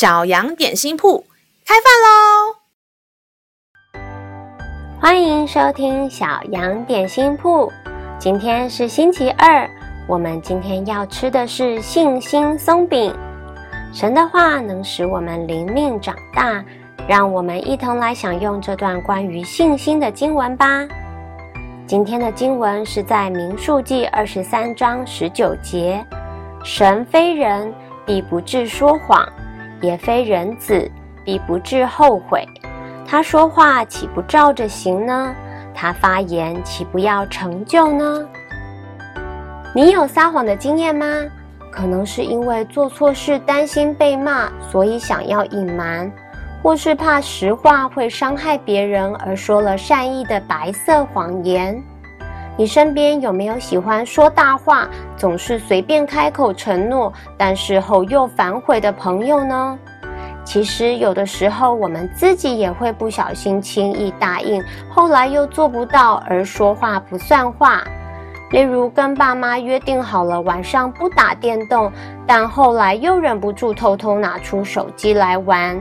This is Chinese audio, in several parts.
小羊点心铺开饭喽！欢迎收听小羊点心铺。今天是星期二，我们今天要吃的是信心松饼。神的话能使我们灵命长大，让我们一同来享用这段关于信心的经文吧。今天的经文是在民数记二十三章十九节：“神非人，必不至说谎；也非人子，必不至后悔。他说话岂不照着行呢？他发言岂不要成就呢？”你有撒谎的经验吗？可能是因为做错事担心被骂，所以想要隐瞒，或是怕实话会伤害别人而说了善意的白色谎言。你身边有没有喜欢说大话，总是随便开口承诺，但事后又反悔的朋友呢？其实有的时候我们自己也会不小心轻易答应，后来又做不到而说话不算话。例如跟爸妈约定好了晚上不打电动，但后来又忍不住偷偷拿出手机来玩。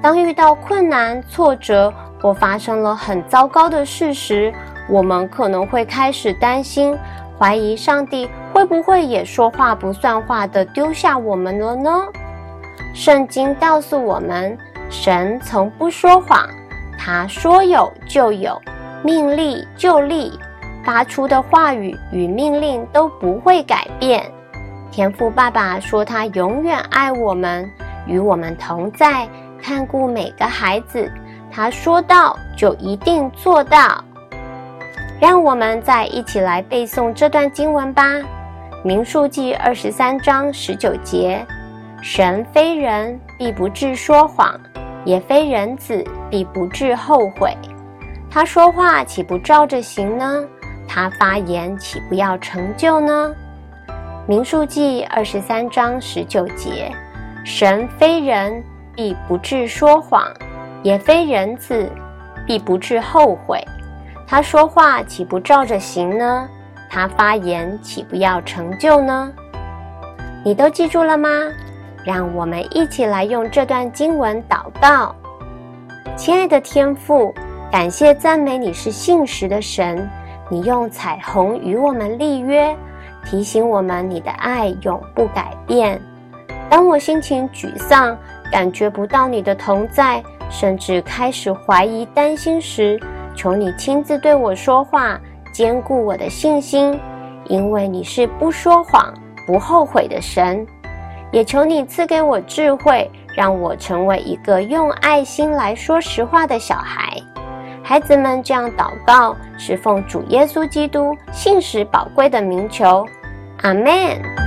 当遇到困难、挫折或发生了很糟糕的事时，我们可能会开始担心，怀疑上帝会不会也说话不算话的丢下我们了呢？圣经告诉我们，神从不说谎，他说有就有，命立就立。发出的话语与命令都不会改变。天父爸爸说他永远爱我们，与我们同在，看顾每个孩子。他说到就一定做到。让我们再一起来背诵这段经文吧，《民数记》二十三章十九节：神非人，必不至说谎；也非人子，必不至后悔。他说话岂不照着行呢？他发言岂不要成就呢？民数记二十三章十九节：神非人，必不至说谎；也非人子，必不至后悔。他说话岂不照着行呢？他发言岂不要成就呢？你都记住了吗？让我们一起来用这段经文祷告。亲爱的天父，感谢赞美你是信实的神。你用彩虹与我们立约，提醒我们你的爱永不改变。当我心情沮丧，感觉不到你的同在，甚至开始怀疑、担心时，求你亲自对我说话，坚固我的信心，因为你是不说谎、不后悔的神。也求你赐给我智慧，让我成为一个用爱心来说实话的小孩。孩子们这样祷告，是奉主耶稣基督信实宝贵的名求，阿门。